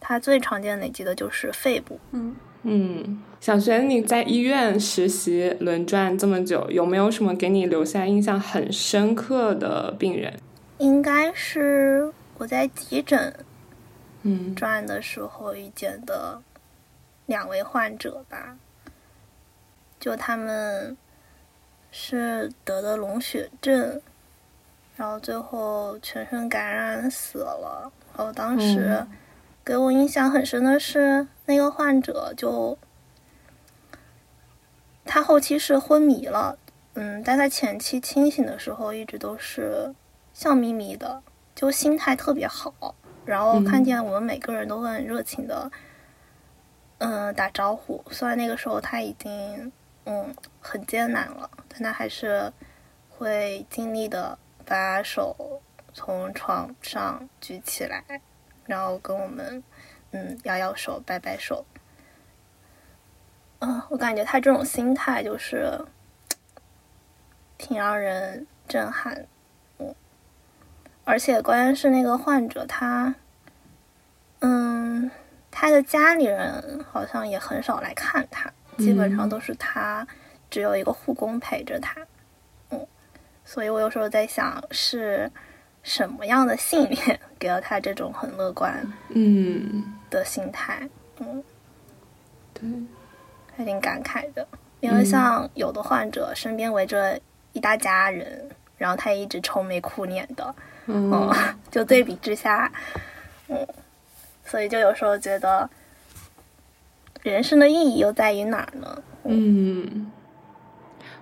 它最常见累积的就是肺部。嗯嗯，小璇，你在医院实习轮转这么久，有没有什么给你留下印象很深刻的病人？应该是我在急诊，嗯，转的时候遇见的两位患者吧，就他们。是得的龙血症，然后最后全身感染死了。然后当时给我印象很深的是，那个患者就他后期是昏迷了，嗯，但他前期清醒的时候一直都是笑眯眯的，就心态特别好。然后看见我们每个人都很热情的，嗯，嗯打招呼。虽然那个时候他已经。嗯，很艰难了，但他还是会尽力的把手从床上举起来，然后跟我们嗯摇摇手、摆摆手。嗯，我感觉他这种心态就是挺让人震撼。嗯，而且关键是那个患者他，嗯，他的家里人好像也很少来看他。基本上都是他，只有一个护工陪着他，嗯，所以我有时候在想，是什么样的信念给了他这种很乐观，嗯。的心态，嗯，对，还挺感慨的。因为像有的患者身边围着一大家人，然后他也一直愁眉苦脸的，嗯，就对比之下，嗯，所以就有时候觉得。人生的意义又在于哪儿呢？嗯，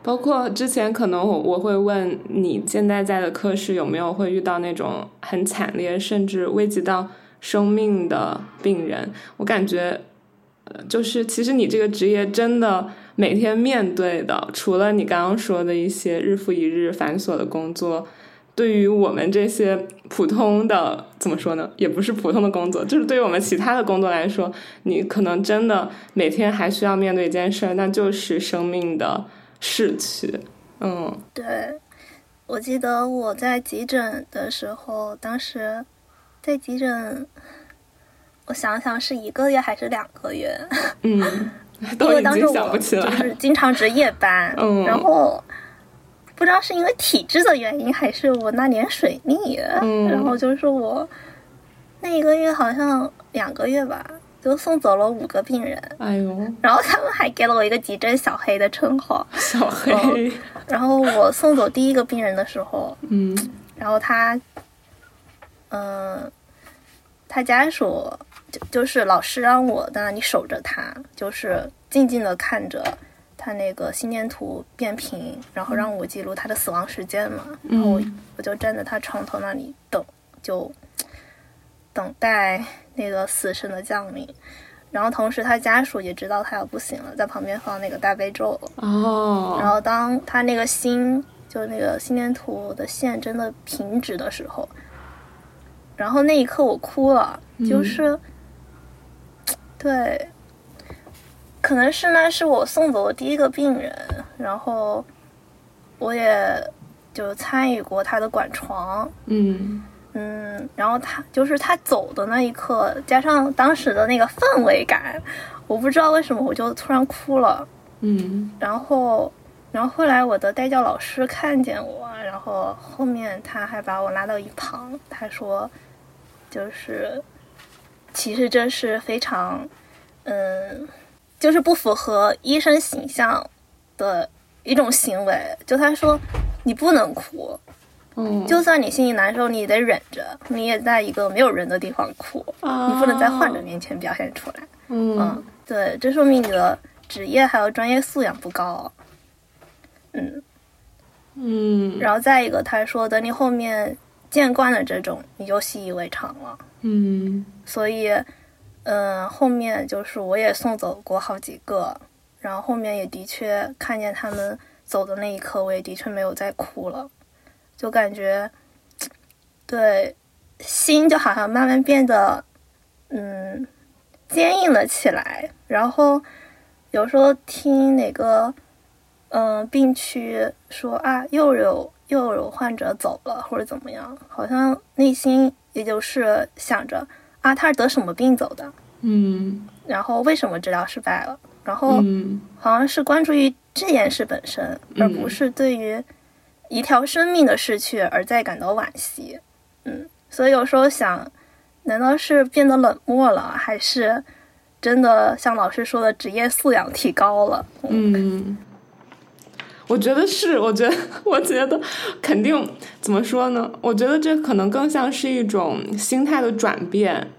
包括之前可能我我会问你现在在的科室有没有会遇到那种很惨烈甚至危及到生命的病人？我感觉，就是其实你这个职业真的每天面对的，除了你刚刚说的一些日复一日繁琐的工作。对于我们这些普通的怎么说呢？也不是普通的工作，就是对于我们其他的工作来说，你可能真的每天还需要面对一件事儿，那就是生命的逝去。嗯，对，我记得我在急诊的时候，当时在急诊，我想想是一个月还是两个月？嗯，都已经想不起来，就是经常值夜班，嗯，然后。不知道是因为体质的原因，还是我那年水逆，然后就是我那一个月好像两个月吧，就送走了五个病人。哎呦！然后他们还给了我一个急诊小黑的称号。小黑。然后我送走第一个病人的时候，嗯，然后他，嗯，他家属就就是老师让我在那里守着他，就是静静的看着。他那个心电图变频，然后让我记录他的死亡时间嘛，然后我就站在他床头那里等，就等待那个死神的降临。然后同时他家属也知道他要不行了，在旁边放那个大悲咒。哦。然后当他那个心，就那个心电图的线真的停止的时候，然后那一刻我哭了，就是，对。可能是那是我送走的第一个病人，然后我也就参与过他的管床，嗯嗯，然后他就是他走的那一刻，加上当时的那个氛围感，我不知道为什么我就突然哭了。嗯然后，然后后来我的代教老师看见我，然后后面他还把我拉到一旁，他说，就是其实这是非常，嗯，就是不符合医生形象的一种行为。就他说，你不能哭，嗯，就算你心里难受，你也得忍着，你也在一个没有人的地方哭，啊你不能在患者面前表现出来。嗯嗯，对，这说明你的职业还有专业素养不高。嗯，嗯然后再一个，他说等你后面见惯了这种，你就习以为常了。嗯所以，嗯，后面就是我也送走过好几个，然后后面也的确看见他们走的那一刻，我也的确没有再哭了，就感觉，对，心就好像慢慢变得，嗯，坚硬了起来。然后有时候听哪个，嗯、病区说啊，又有又有患者走了或者怎么样，好像内心也就是想着啊，他是得什么病走的，嗯。然后为什么治疗失败了，然后嗯。好像是关注于这件事本身，而不是对于一条生命的逝去而在感到惋惜。嗯，所以有时候想，难道是变得冷漠了，还是真的像老师说的职业素养提高了？嗯，我觉得是，我觉得，我觉得肯定怎么说呢？我觉得这可能更像是一种心态的转变，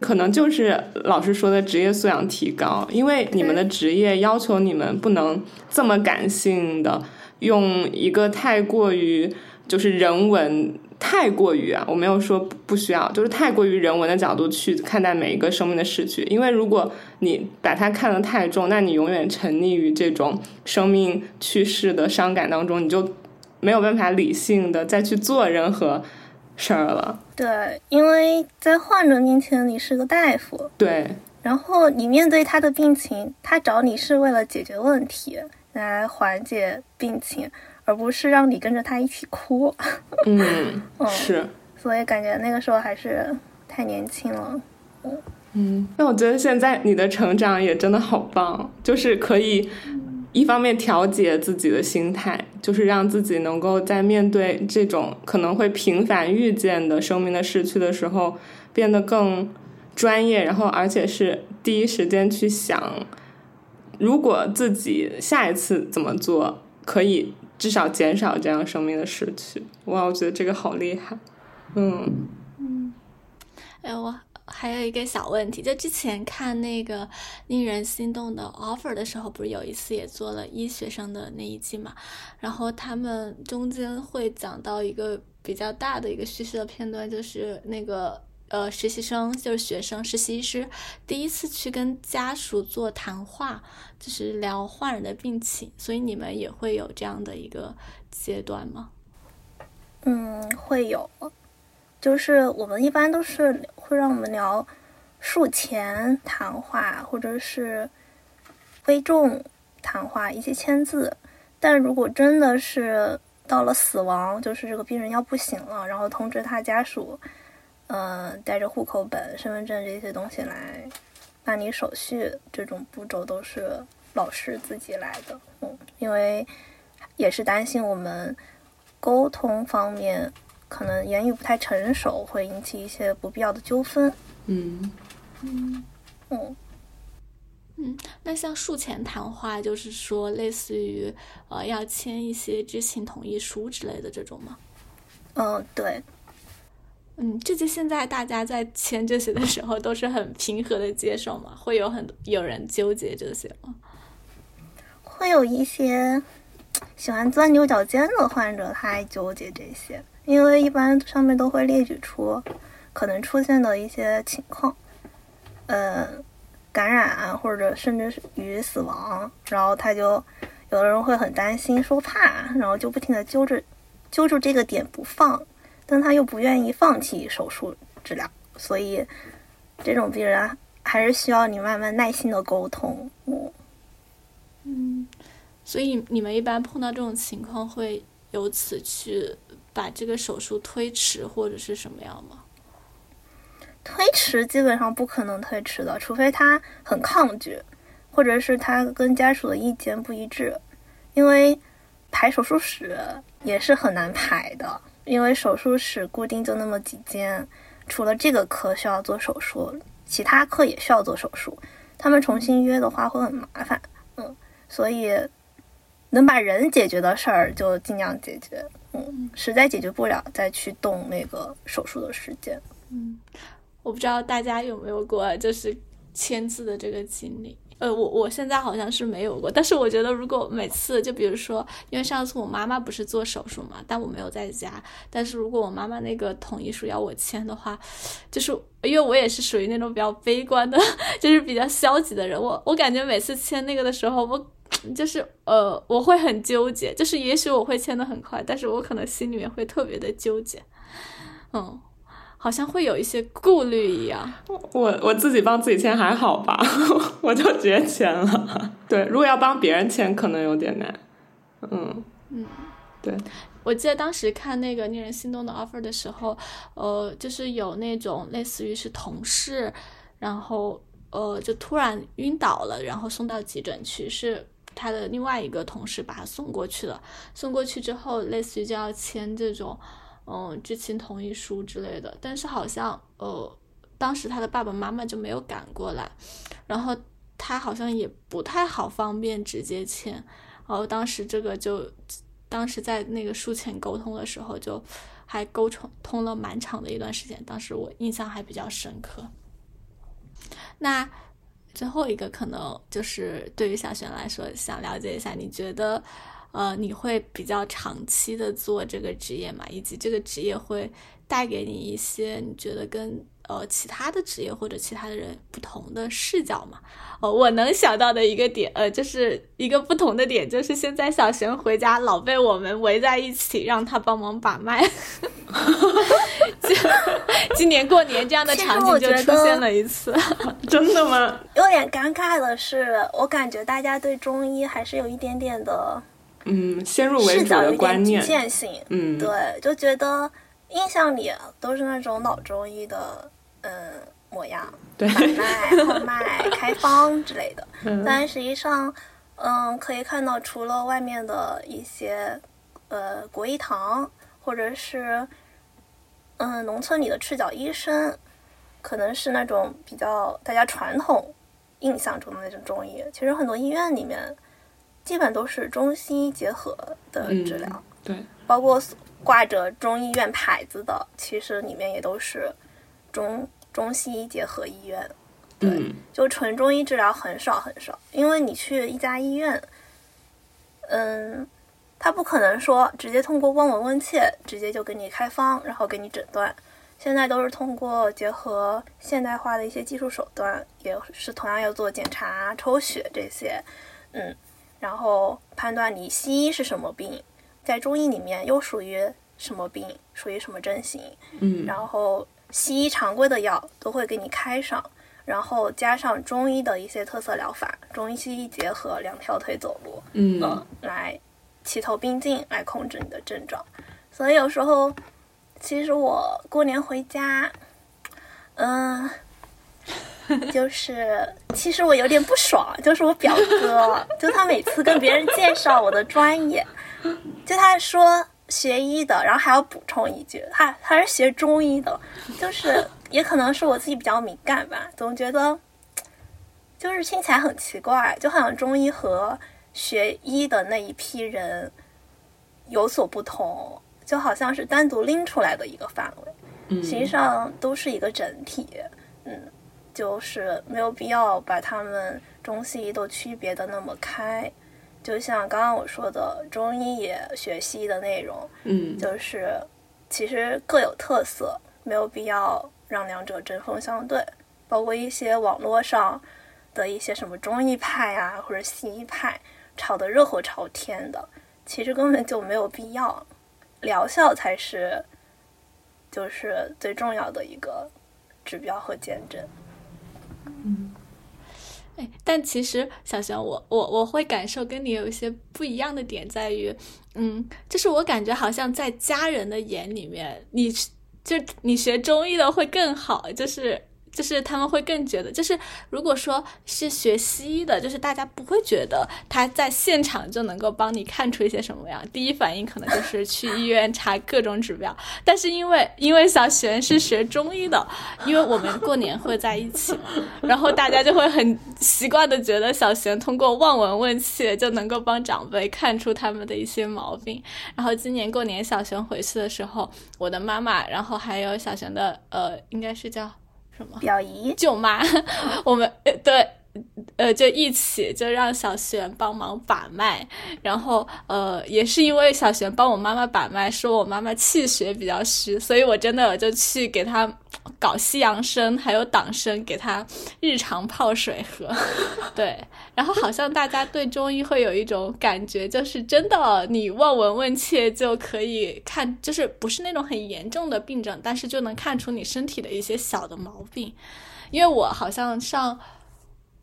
可能就是老师说的职业素养提高，因为你们的职业要求你们不能这么感性的，用一个太过于就是人文。太过于啊，我没有说不需要，就是太过于人文的角度去看待每一个生命的逝去。因为如果你把它看得太重，那你永远沉溺于这种生命去世的伤感当中，你就没有办法理性的再去做任何事儿了。对，因为在患者面前你是个大夫，对，然后你面对他的病情，他找你是为了解决问题，来缓解病情，而不是让你跟着他一起哭。嗯，嗯是。所以感觉那个时候还是太年轻了。嗯，那我觉得现在你的成长也真的好棒，就是可以一方面调节自己的心态，就是让自己能够在面对这种可能会频繁遇见的生命的逝去的时候，变得更专业，然后而且是第一时间去想，如果自己下一次怎么做，可以至少减少这样生命的逝去。哇，我觉得这个好厉害。嗯哎，我还有一个小问题，就之前看那个令人心动的 offer 的时候，不是有一次也做了医学生的那一季嘛？然后他们中间会讲到一个比较大的一个叙事的片段，就是那个呃实习生，就是学生实习医师第一次去跟家属做谈话，就是聊患人的病情，所以你们也会有这样的一个阶段吗？嗯，会有，就是我们一般都是会让我们聊术前谈话，或者是危重谈话，一些签字。但如果真的是到了死亡，就是这个病人要不行了，然后通知他家属，呃，带着户口本、身份证这些东西来办理手续，这种步骤都是老师自己来的。嗯，因为也是担心我们沟通方面可能言语不太成熟，会引起一些不必要的纠纷。嗯。嗯，嗯，那像术前谈话，就是说类似于呃要签一些知情同意书之类的这种吗？嗯，对，嗯，这就现在大家在签这些的时候都是很平和的接受嘛，会有很多有人纠结这些吗？会有一些喜欢钻牛角尖的患者，他爱纠结这些，因为一般上面都会列举出可能出现的一些情况，呃，感染或者甚至是于死亡，然后他就有的人会很担心，说怕，然后就不停的揪着揪住这个点不放，但他又不愿意放弃手术治疗，所以这种病人还是需要你慢慢耐心的沟通。嗯所以你们一般碰到这种情况，会由此去把这个手术推迟或者是什么样吗？推迟基本上不可能推迟的，除非他很抗拒，或者是他跟家属的意见不一致。因为排手术室也是很难排的，因为手术室固定就那么几间，除了这个科需要做手术，其他科也需要做手术。他们重新约的话会很麻烦，嗯，所以能把人解决的事儿就尽量解决，嗯，实在解决不了再去动那个手术的时间。嗯我不知道大家有没有过就是签字的这个经历。呃，我我现在好像是没有过，但是我觉得如果每次就比如说，因为上次我妈妈不是做手术嘛，但我没有在家，但是如果我妈妈那个同意书要我签的话，就是因为我也是属于那种比较悲观的，就是比较消极的人，我我感觉每次签那个的时候，我就是呃我会很纠结，就是也许我会签的很快，但是我可能心里面会特别的纠结，嗯。好像会有一些顾虑一样。我我自己帮自己签还好吧，我就直接签了。对，如果要帮别人签，可能有点难。嗯嗯，对。我记得当时看那个令人心动的 offer 的时候，呃，就是有那种类似于是同事，然后呃就突然晕倒了，然后送到急诊去，是他的另外一个同事把他送过去了。送过去之后，类似于就要签这种。嗯，知情同意书之类的，但是好像呃，当时他的爸爸妈妈就没有赶过来，然后他好像也不太好方便直接签，然后当时这个就，当时在那个术前沟通的时候，就还沟通通了蛮长的一段时间，当时我印象还比较深刻。那最后一个可能就是对于小璇来说，想了解一下，你觉得？呃，你会比较长期的做这个职业嘛？以及这个职业会带给你一些你觉得跟呃其他的职业或者其他的人不同的视角嘛？哦，我能想到的一个点，呃，就是一个不同的点，就是现在小璇回家老被我们围在一起，让他帮忙把脉。今年过年这样的场景就出现了一次，真的吗？有点尴尬的是，我感觉大家对中医还是有一点点的。嗯，先入为主的观念，局限性。嗯，对，就觉得印象里都是那种老中医的，嗯，模样，对，脉、号脉、开方之类的。但实际上，嗯，可以看到，除了外面的一些，呃，国医堂，或者是，嗯，农村里的赤脚医生，可能是那种比较大家传统印象中的那种中医。其实很多医院里面。基本都是中西医结合的治疗，对，包括挂着中医院牌子的，其实里面也都是中中西医结合医院，对，就纯中医治疗很少很少，因为你去一家医院，嗯，他不可能说直接通过望闻问切直接就给你开方，然后给你诊断，现在都是通过结合现代化的一些技术手段，也是同样要做检查、抽血这些，嗯。然后判断你西医是什么病，在中医里面又属于什么病，属于什么症型。嗯，然后西医常规的药都会给你开上，然后加上中医的一些特色疗法，中医西医结合，两条腿走路，嗯，来齐头并进来控制你的症状。所以有时候，其实我过年回家，嗯。就是，其实我有点不爽，就是我表哥，就他每次跟别人介绍我的专业，就他说学医的，然后还要补充一句，他他是学中医的，就是也可能是我自己比较敏感吧，总觉得就是听起来很奇怪，就好像中医和学医的那一批人有所不同，就好像是单独拎出来的一个范围，实际上都是一个整体，嗯。就是没有必要把他们中西医都区别的那么开，就像刚刚我说的，中医也学西医的内容，嗯，就是其实各有特色，没有必要让两者针锋相对。包括一些网络上的一些什么中医派啊，或者西医派吵得热火朝天的，其实根本就没有必要，疗效才是就是最重要的一个指标和见证。嗯，哎，但其实小熊，我我我会感受跟你有一些不一样的点，在于，嗯，就是我感觉好像在家人的眼里面，你就你学中医的会更好，就是。就是他们会更觉得，就是如果说是学西医的，就是大家不会觉得他在现场就能够帮你看出一些什么样，第一反应可能就是去医院查各种指标。但是因为因为小璇是学中医的，因为我们过年会在一起嘛，然后大家就会很习惯的觉得小璇通过望闻问切就能够帮长辈看出他们的一些毛病。然后今年过年小璇回去的时候，我的妈妈，然后还有小璇的呃，应该是叫。什么？表姨。舅妈，我们呃对，呃就一起就让小璇帮忙把脉，然后呃也是因为小璇帮我妈妈把脉，说我妈妈气血比较虚，所以我真的就去给她搞西洋参，还有党参，给她日常泡水喝。对，然后好像大家对中医会有一种感觉，就是真的你望闻问切就可以看，就是不是那种很严重的病症，但是就能看出你身体的一些小的毛病。因为我好像上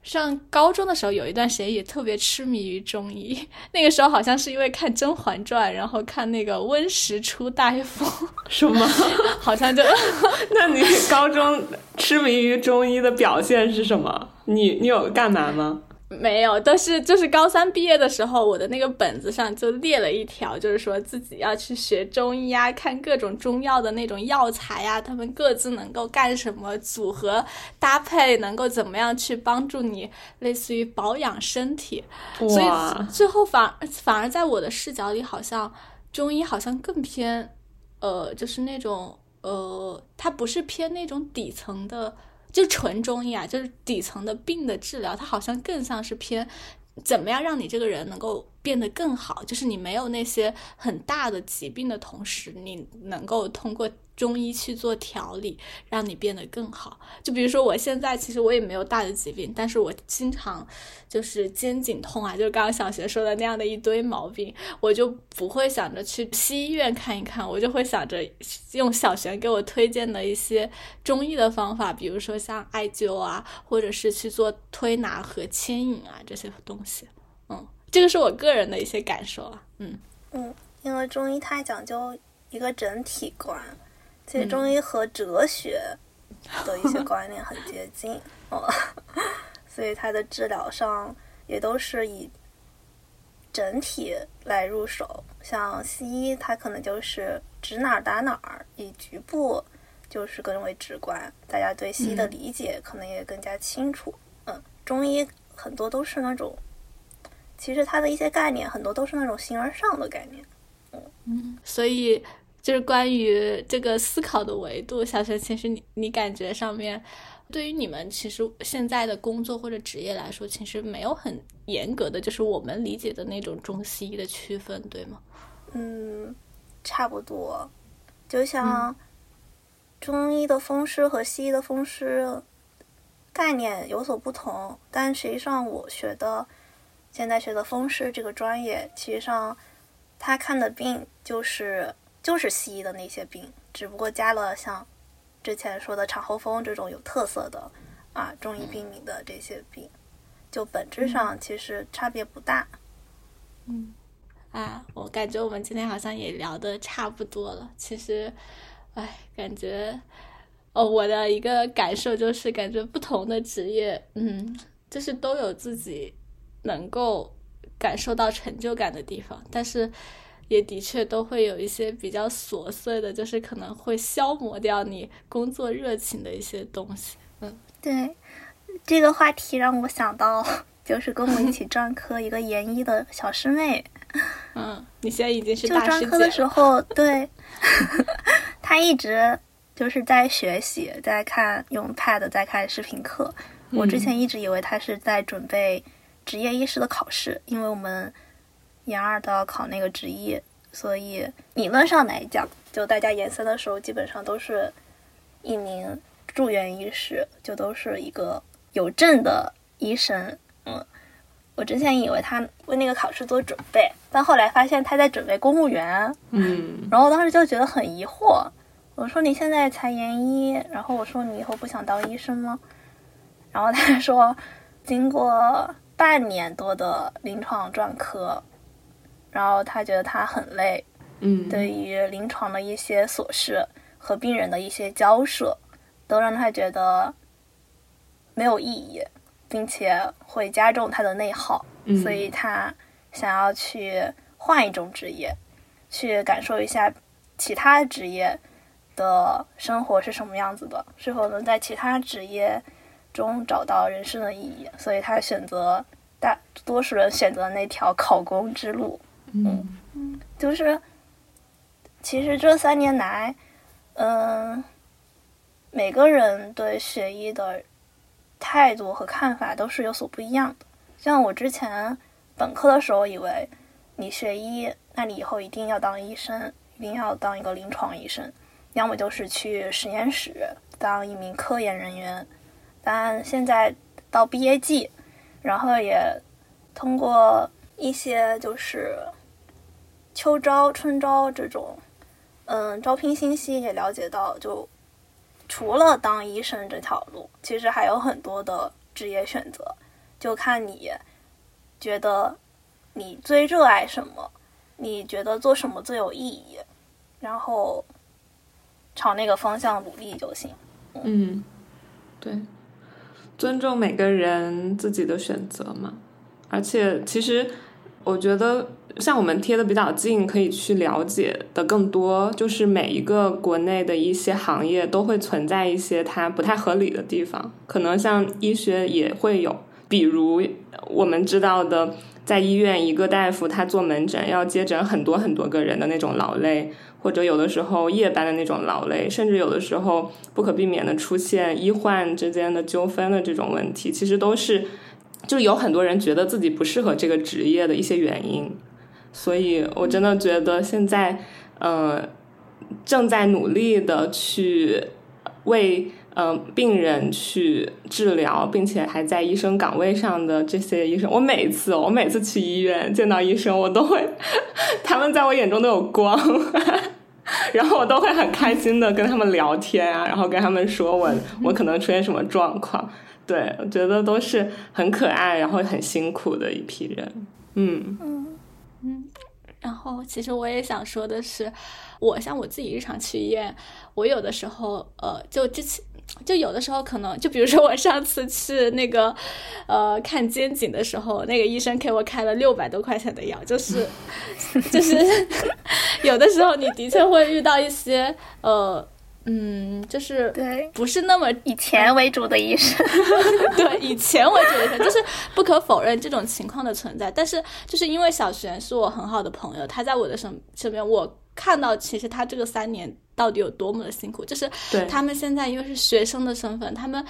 上高中的时候有一段时间也特别痴迷于中医，那个时候好像是因为看《甄嬛传》，然后看那个温实初大夫，什么？好像就 那你高中痴迷于中医的表现是什么？你你有干嘛吗？没有，都是就是高三毕业的时候，我的那个本子上就列了一条，就是说自己要去学中医啊，看各种中药的那种药材呀，他们各自能够干什么，组合搭配能够怎么样去帮助你，类似于保养身体。所以最后反反而在我的视角里，好像中医好像更偏，呃，就是那种呃，它不是偏那种底层的。就纯中医啊，就是底层的病的治疗，它好像更像是偏怎么样让你这个人能够变得更好，就是你没有那些很大的疾病的同时，你能够通过。中医去做调理，让你变得更好。就比如说，我现在其实我也没有大的疾病，但是我经常就是肩颈痛啊，就刚刚小学说的那样的一堆毛病，我就不会想着去西医院看一看，我就会想着用小学给我推荐的一些中医的方法，比如说像艾灸啊，或者是去做推拿和牵引啊这些东西。嗯，这个是我个人的一些感受啊。嗯嗯，因为中医它讲究一个整体观。其实中医和哲学的一些观念很接近，哦，所以它的治疗上也都是以整体来入手。像西医，它可能就是指哪儿打哪儿，以局部就是更为直观，大家对西医的理解可能也更加清楚。嗯，中医很多都是那种，其实它的一些概念很多都是那种形而上的概念。嗯，所以。就是关于这个思考的维度，小陈，其实你你感觉上面，对于你们其实现在的工作或者职业来说，其实没有很严格的，就是我们理解的那种中西医的区分，对吗？嗯，差不多。就像中医的风湿和西医的风湿概念有所不同，但实际上我学的现在学的风湿这个专业，其实上他看的病就是。就是西医的那些病，只不过加了像之前说的产后风这种有特色的啊中医病名的这些病，就本质上其实差别不大。嗯，啊，我感觉我们今天好像也聊的差不多了。其实，哎，感觉哦，我的一个感受就是，感觉不同的职业，嗯，就是都有自己能够感受到成就感的地方，但是。也的确都会有一些比较琐碎的，就是可能会消磨掉你工作热情的一些东西。嗯，对，这个话题让我想到，就是跟我一起专科一个研一的小师妹。嗯，你现在已经是大师专科的时候，对，他一直就是在学习，在看用 Pad 在看视频课。我之前一直以为他是在准备职业医师的考试，因为我们。研二都要考那个职业，所以理论上来讲，就大家研三的时候，基本上都是一名住院医师，就都是一个有证的医生。嗯，我之前以为他为那个考试做准备，但后来发现他在准备公务员。嗯，然后我当时就觉得很疑惑，我说你现在才研一，然后我说你以后不想当医生吗？然后他说。经过半年多的临床专科，然后他觉得他很累，嗯，对于临床的一些琐事和病人的一些交涉，都让他觉得没有意义，并且会加重他的内耗，嗯所以他想要去换一种职业，去感受一下其他职业的生活是什么样子的，是否能在其他职业中找到人生的意义，所以他选择大多数人选择那条考公之路。嗯就是其实这三年来，嗯、每个人对学医的态度和看法都是有所不一样的。像我之前本科的时候，以为你学医，那你以后一定要当医生，一定要当一个临床医生，要么就是去实验室当一名科研人员。但现在到毕业季，然后也通过一些就是秋招、春招这种，嗯，招聘信息也了解到，就除了当医生这条路，其实还有很多的职业选择，就看你觉得你最热爱什么，你觉得做什么最有意义，然后朝那个方向努力就行。嗯，对，尊重每个人自己的选择嘛。而且，其实我觉得，像我们贴的比较近，可以去了解的更多，就是每一个国内的一些行业都会存在一些它不太合理的地方，可能像医学也会有，比如我们知道的。在医院，一个大夫他做门诊要接诊很多很多个人的那种劳累，或者有的时候夜班的那种劳累，甚至有的时候不可避免的出现医患之间的纠纷的这种问题，其实都是就有很多人觉得自己不适合这个职业的一些原因。所以我真的觉得现在，呃，正在努力的去为。嗯、呃，病人去治疗，并且还在医生岗位上的这些医生，我每次我每次去医院见到医生，我都会，他们在我眼中都有光，然后我都会很开心的跟他们聊天啊，然后跟他们说我我可能出现什么状况，对我觉得都是很可爱，然后很辛苦的一批人，嗯嗯嗯。然后，其实我也想说的是，我像我自己日常去医院，我有的时候，呃，就之前。就有的时候可能，就比如说我上次去那个，呃，看肩颈的时候，那个医生给我开了六百多块钱的药，就是，就是 有的时候你的确会遇到一些，呃，嗯，就是对，不是那么以钱为主的医生，对，以钱为主的医生，就是不可否认这种情况的存在。但是就是因为小璇是我很好的朋友，他在我的身身边，我看到其实他这个三年。到底有多么的辛苦？就是他们现在因为是学生的身份，他们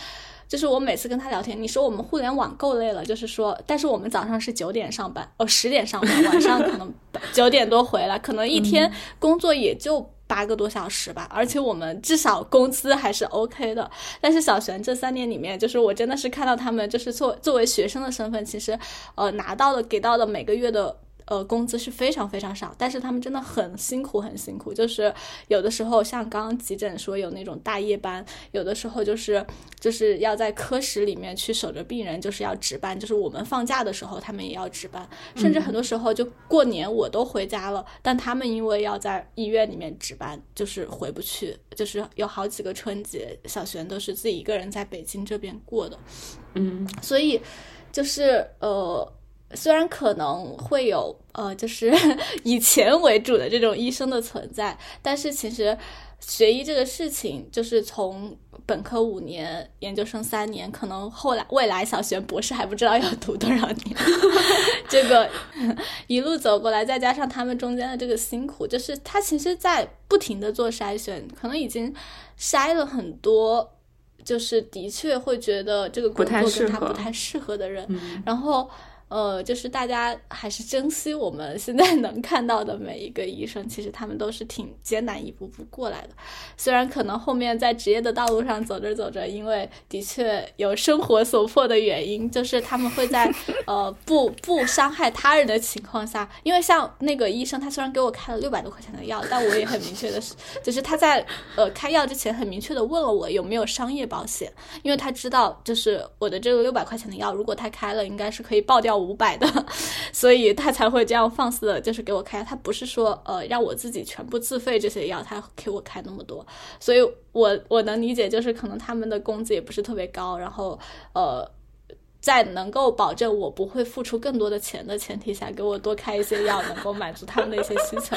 就是我每次跟他聊天，你说我们互联网够累了，就是说，但是我们早上是九点上班，哦十点上班，晚上可能 九点多回来，可能一天工作也就八个多小时吧，而且我们至少工资还是 OK 的。但是小璇这三年里面，就是我真的是看到他们，就是作作为学生的身份，其实呃拿到的给到的每个月的。呃，工资是非常非常少，但是他们真的很辛苦，很辛苦。就是有的时候，像刚刚急诊说有那种大夜班，有的时候就是就是要在科室里面去守着病人，就是要值班。就是我们放假的时候，他们也要值班，甚至很多时候就过年我都回家了，但他们因为要在医院里面值班，就是回不去。就是有好几个春节，小璇都是自己一个人在北京这边过的。嗯，所以就是呃。虽然可能会有呃，就是 以钱为主的这种医生的存在，但是其实学医这个事情，就是从本科五年，研究生三年，可能后来未来小学博士还不知道要读多少年，这个一路走过来，再加上他们中间的这个辛苦，就是他其实在不停的做筛选，可能已经筛了很多。就是的确会觉得这个工作跟他不太适合的人，嗯、然后呃，就是大家还是珍惜我们现在能看到的每一个医生，其实他们都是挺艰难一步步过来的。虽然可能后面在职业的道路上走着走着，因为的确有生活所迫的原因，就是他们会在呃不不伤害他人的情况下，因为像那个医生，他虽然给我开了六百多块钱的药，但我也很明确的是，就是他在呃开药之前很明确的问了我有没有商业保险，因为他知道就是我的这个六百块钱的药，如果他开了，应该是可以报掉。五百的，所以他才会这样放肆的，就是给我开。他不是说呃让我自己全部自费这些药，他给我开那么多。所以我我能理解，就是可能他们的工资也不是特别高，然后呃在能够保证我不会付出更多的钱的前提下，给我多开一些药，能够满足他们的一些需求。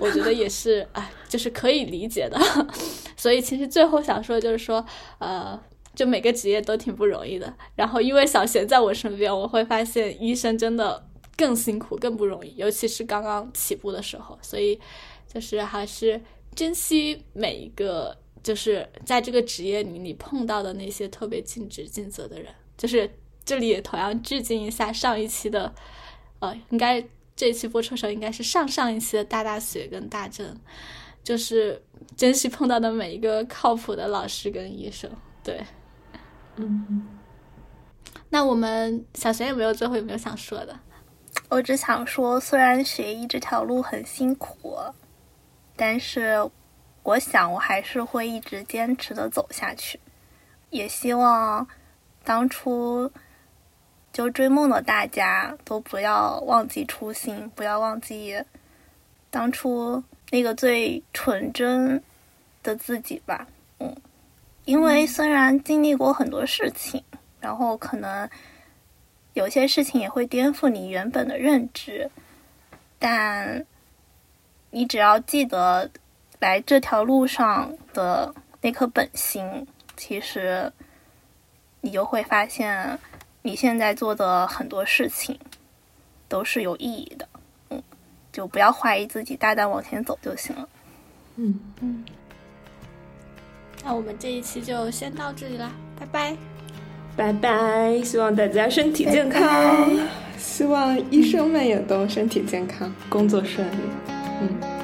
我觉得也是，哎，就是可以理解的。所以其实最后想说就是说，呃。就每个职业都挺不容易的，然后因为小贤在我身边，我会发现医生真的更辛苦、更不容易，尤其是刚刚起步的时候。所以，就是还是珍惜每一个，就是在这个职业里你碰到的那些特别尽职尽责的人。就是这里也同样致敬一下上一期的，呃，应该这一期播出的时候应该是上上一期的大大学跟大正，就是珍惜碰到的每一个靠谱的老师跟医生，对。嗯，那我们小学有没有最后有没有想说的？我只想说，虽然学医这条路很辛苦，但是我想我还是会一直坚持的走下去。也希望当初就追梦的大家都不要忘记初心，不要忘记当初那个最纯真的自己吧。嗯。因为虽然经历过很多事情，然后可能有些事情也会颠覆你原本的认知，但你只要记得来这条路上的那颗本心，其实你就会发现你现在做的很多事情都是有意义的。嗯，就不要怀疑自己，大胆往前走就行了。嗯嗯。那我们这一期就先到这里啦，拜拜，拜拜！希望大家身体健康，希望医生们也都身体健康，工作顺利。嗯。